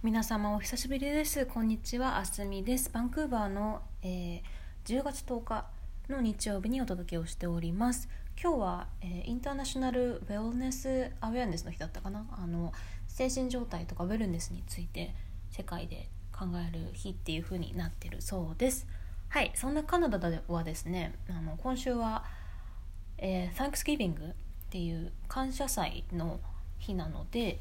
皆様お久しぶりです。こんにちは。あすみです。バンクーバーの、えー、10月10日の日曜日にお届けをしております。今日は、えー、インターナショナルウェルネスアウェアネスの日だったかな。あの精神状態とかウェルネスについて世界で考える日っていう風になってるそうです。はい。そんなカナダではですねあの今週は、えー、Thanksgiving っていう感謝祭の日なので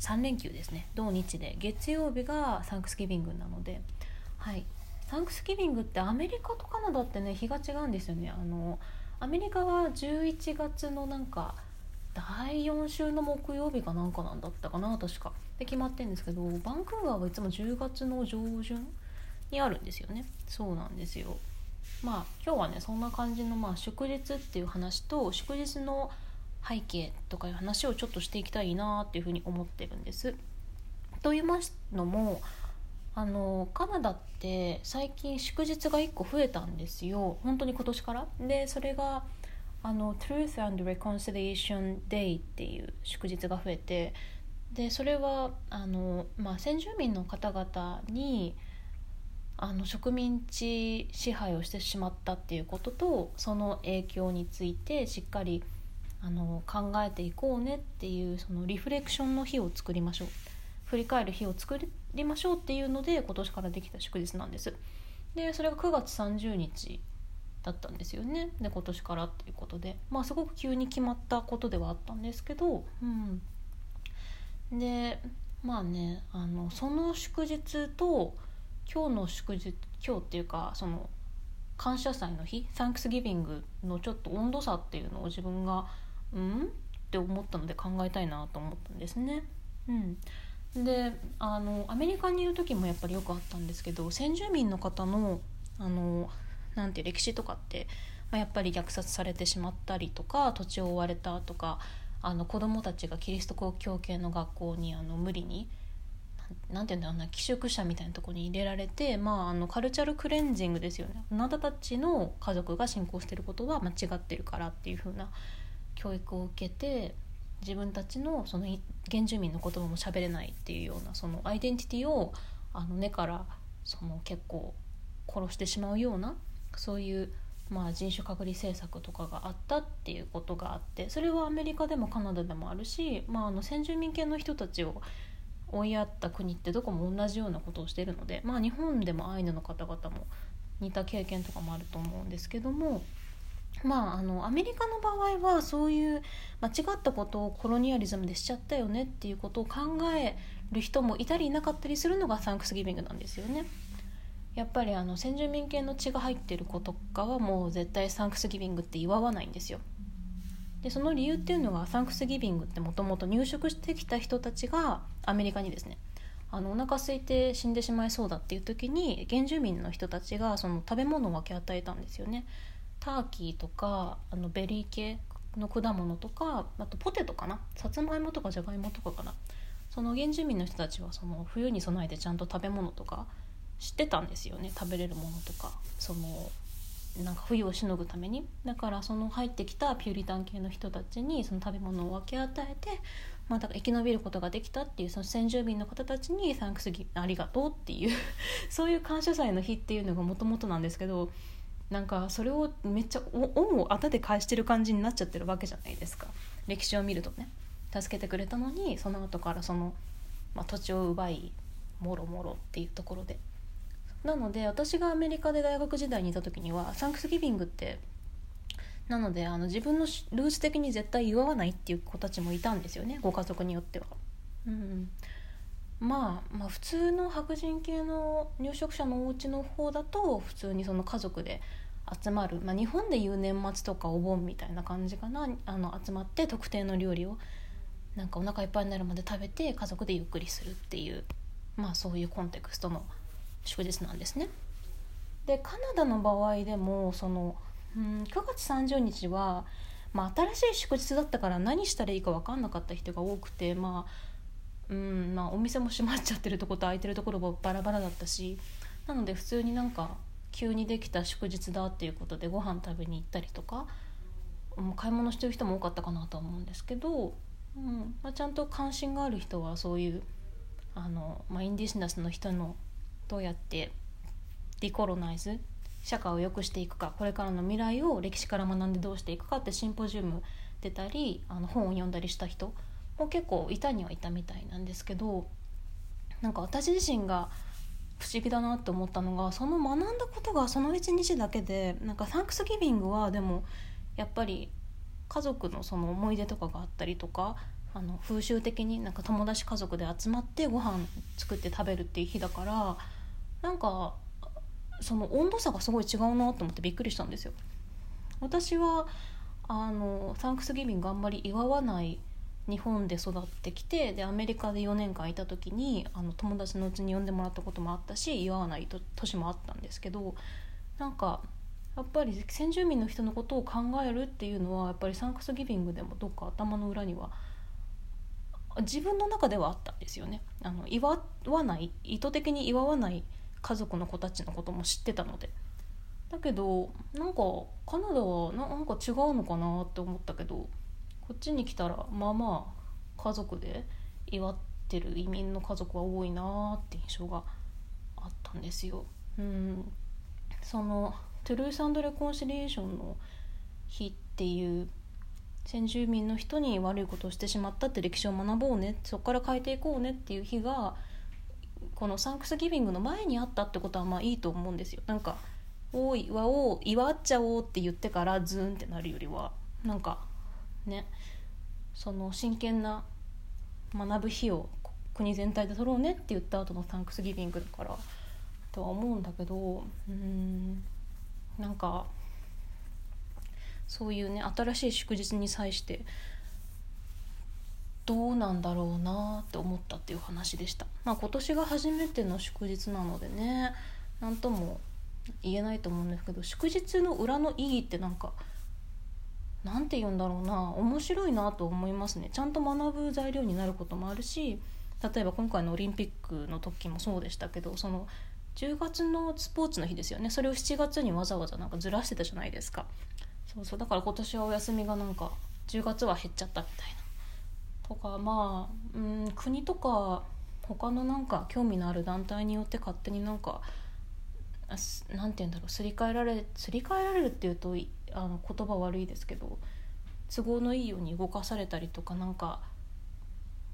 3連休ですね。土日で。月曜日がサンクスギビングなので。はい。サンクスギビングってアメリカとカナダってね日が違うんですよね。あのアメリカは11月のなんか第4週の木曜日かなんかなんだったかな確か。で決まってるんですけどバンクーバーはいつも10月の上旬にあるんですよね。そうなんですよ。まあ今日はねそんな感じのまあ祝日っていう話と祝日の背景とかいう話をちょっとしていきたいなっていうふうに思ってるんです。と言いますのもあのカナダって最近祝日が1個増えたんですよ本当に今年から。でそれがあの Truth and Reconciliation Day っていう祝日が増えてでそれはあの、まあ、先住民の方々にあの植民地支配をしてしまったっていうこととその影響についてしっかりあの考えていこうねっていうそのリフレクションの日を作りましょう。振り返る日を作りましょうっていうので今年からできた祝日なんです。でそれが9月30日だったんですよね。で今年からっていうことで。まあすごく急に決まったことではあったんですけどうん。でまあねあのその祝日と今日の祝日今日っていうかその感謝祭の日サンクスギビングのちょっと温度差っていうのを自分がうん？って思ったので考えたいなと思ったんですね。うん、であのアメリカにいる時もやっぱりよくあったんですけど先住民の方のあのなんて歴史とかって、まあ、やっぱり虐殺されてしまったりとか土地を追われたとかあの子供たちがキリスト教系の学校にあの無理になんていうんだろうな寄宿舎みたいなとこに入れられて、まあ、あのカルチャルクレンジングですよね。あなたたちの家族が信仰してることは間違ってるからっていう風な教育を受けて自分たちのその原住民の言葉も喋れないっていうようなそのアイデンティティをあの根からその結構殺してしまうようなそういうまあ人種隔離政策とかがあったっていうことがあってそれはアメリカでもカナダでもあるし、まあ、あの先住民系の人たちを追いやった国ってどこも同じようなことをしてるので、まあ、日本でもアイヌの方々も似た経験とかもあると思うんですけどもまあ、あのアメリカの場合はそういう間違ったことをコロニアリズムでしちゃったよねっていうことを考える人もいたりいなかったりするのがサンクスギビングなんですよね。やっぱりあの先住民系の血が入ってる子とかはもう絶対サンクスギビングって祝わないんですよ。でその理由っていうのがサンクスギビングってもともと入植してきた人たちがアメリカにですねあのお腹空いて死んでしまいそうだっていう時に原住民の人たちがその食べ物を分け与えたんですよね。ターキーとかあのベリー系の果物とかあとポテトかな？さつまいもとかじゃがいもとかかな？その原住民の人たちはその冬に備えてちゃんと食べ物とか知ってたんですよね。食べれるものとか。そのなんか冬をしのぐために。だからその入ってきたピューリタン系の人たちにその食べ物を分け与えて、まあ、だから生き延びることができたっていうその先住民の方たちに「サンクスギありがとう」っていう そういう感謝祭の日っていうのがもともとなんですけどなんかそれをめっちゃ恩をあたで返してる感じになっちゃってるわけじゃないですか。歴史を見るとね。助けてくれたのにその後からその、まあ、土地を奪いもろもろっていうところで。なので私がアメリカで大学時代にいた時にはサンクスギビングってなのであの自分のルーツ的に絶対祝わないっていう子たちもいたんですよね。ご家族によっては。うん、まあ、まあ普通の白人系の入植者のお家の方だと普通にその家族で集まる、まあ、日本でいう年末とかお盆みたいな感じかなあの集まって特定の料理をなんかお腹いっぱいになるまで食べて家族でゆっくりするっていう、まあ、そういうコンテクストの祝日なんですね。でカナダの場合でもその、うん、9月30日は、まあ、新しい祝日だったから何したらいいか分かんなかった人が多くてまあうんまあ、お店も閉まっちゃってるとこと空いてるところもバラバラだったしなので普通になんか急にできた祝日だっていうことでご飯食べに行ったりとか、う、買い物してる人も多かったかなとは思うんですけど、うんまあ、ちゃんと関心がある人はそういうあの、まあ、インディジナスの人のどうやってディコロナイズ社会を良くしていくかこれからの未来を歴史から学んでどうしていくかってシンポジウム出たりあの本を読んだりした人も結構いたにはいたみたいなんですけどなんか私自身が不思議だなって思ったのがその学んだことがその1日だけでなんかサンクスギビングはでもやっぱり家族のその思い出とかがあったりとかあの風習的になんか友達家族で集まってご飯作って食べるっていう日だからなんかその温度差がすごい違うなと思ってびっくりしたんですよ。私はあのサンクスギビングあんまり祝わない日本で育ってきてでアメリカで4年間いた時にあの友達のうちに呼んでもらったこともあったし祝わないと年もあったんですけどなんかやっぱり先住民の人のことを考えるっていうのはやっぱりサンクスギビングでもどっか頭の裏には自分の中ではあったんですよね。あの祝わない意図的に祝わない家族の子たちのことも知ってたので。だけどなんかカナダはなんか違うのかなって思ったけどこっちに来たらまあまあ家族で祝ってる移民の家族は多いなって印象があったんですよ。うん。そのトゥルース・アンド・レコンシリエーションの日っていう先住民の人に悪いことをしてしまったって歴史を学ぼうね。そこから変えていこうねっていう日がこのサンクスギビングの前にあったってことはまあいいと思うんですよ。なんか「おい祝おう祝っちゃおう」って言ってからズーンってなるよりはなんかねその真剣な学ぶ日を国全体で取ろうねって言った後のサンクスギビングだからとは思うんだけどうんなんかそういうね新しい祝日に際してどうなんだろうなって思ったっていう話でした。まあ、今年が初めての祝日なのでね何とも言えないと思うんですけど祝日の裏の意義ってなんか何て言うんだろうな面白いなと思いますね。ちゃんと学ぶ材料になることもあるし例えば今回のオリンピックの時もそうでしたけどその10月のスポーツの日ですよね。それを7月にわざわざなんかずらしてたじゃないですか。そうそう。だから今年はお休みがなんか10月は減っちゃったみたいな。とかまあうん国とか他のなんか興味のある団体によって勝手になんかなんて言うんだろう。すり替えられすり替えられるっていうとあの言葉悪いですけど都合のいいように動かされたりとかなんか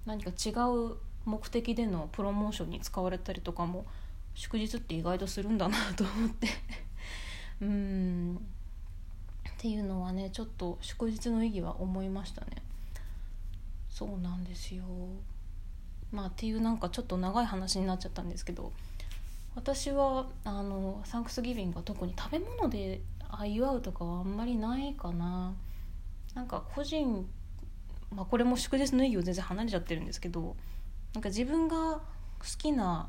何か違う目的でのプロモーションに使われたりとかも祝日って意外とするんだなと思って。うん。っていうのはねちょっと祝日の意義は思いましたね。そうなんですよ。まあっていうなんかちょっと長い話になっちゃったんですけど私はあのサンクスギビングは特に食べ物で祝うとかはあんまりないかななんか個人まあこれも祝日の意義を全然離れちゃってるんですけどなんか自分が好きな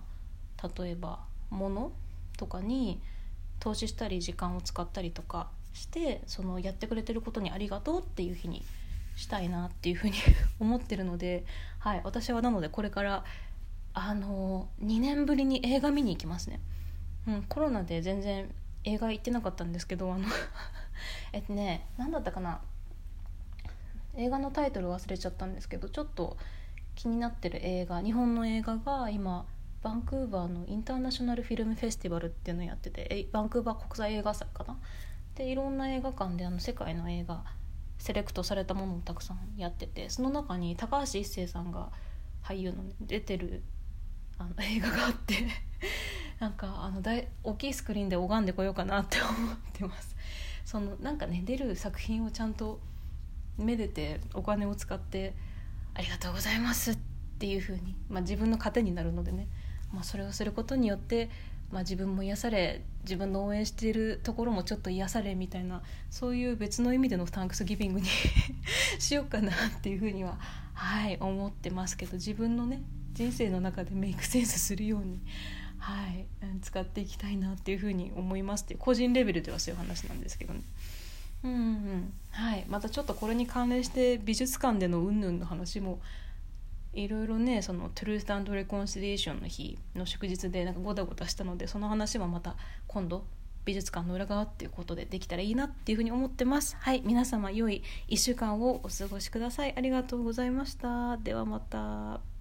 例えばものとかに投資したり時間を使ったりとかしてそのやってくれてることにありがとうっていう日にしたいなっていうふうに 思ってるので、はい、私はなのでこれからあの2年ぶりに映画見に行きますね。うん、コロナで全然映画行ってなかったんですけどあの えっとね何だったかな。映画のタイトル忘れちゃったんですけどちょっと気になってる映画日本の映画が今バンクーバーのインターナショナルフィルムフェスティバルっていうのをやっててえバンクーバー国際映画祭かな。でいろんな映画館であの世界の映画セレクトされたものをたくさんやっててその中に高橋一生さんが俳優の、ね、出てるあの映画があって なんかあの大大きいスクリーンで拝んでこようかなって思ってます。そのなんかね出る作品をちゃんとめでてお金を使ってありがとうございますっていう風にまあ、自分の糧になるのでね、まあ、それをすることによって、まあ、自分も癒され自分の応援しているところもちょっと癒されみたいなそういう別の意味でのタンクスギビングに しようかなっていう風にははい思ってますけど自分のね人生の中でメイクセンスするようにはい、使っていきたいなっていうふうに思いますって個人レベルではそういう話なんですけどね。うんうん。はい、またちょっとこれに関連して美術館でのうんぬんの話もいろいろねそのトゥルース・アンド・レコンシリエーションの日の祝日でなんかゴタゴタしたのでその話はまた今度美術館の裏側っていうことでできたらいいなっていうふうに思ってます。はい。皆様良い1週間をお過ごしください。ありがとうございました。ではまた。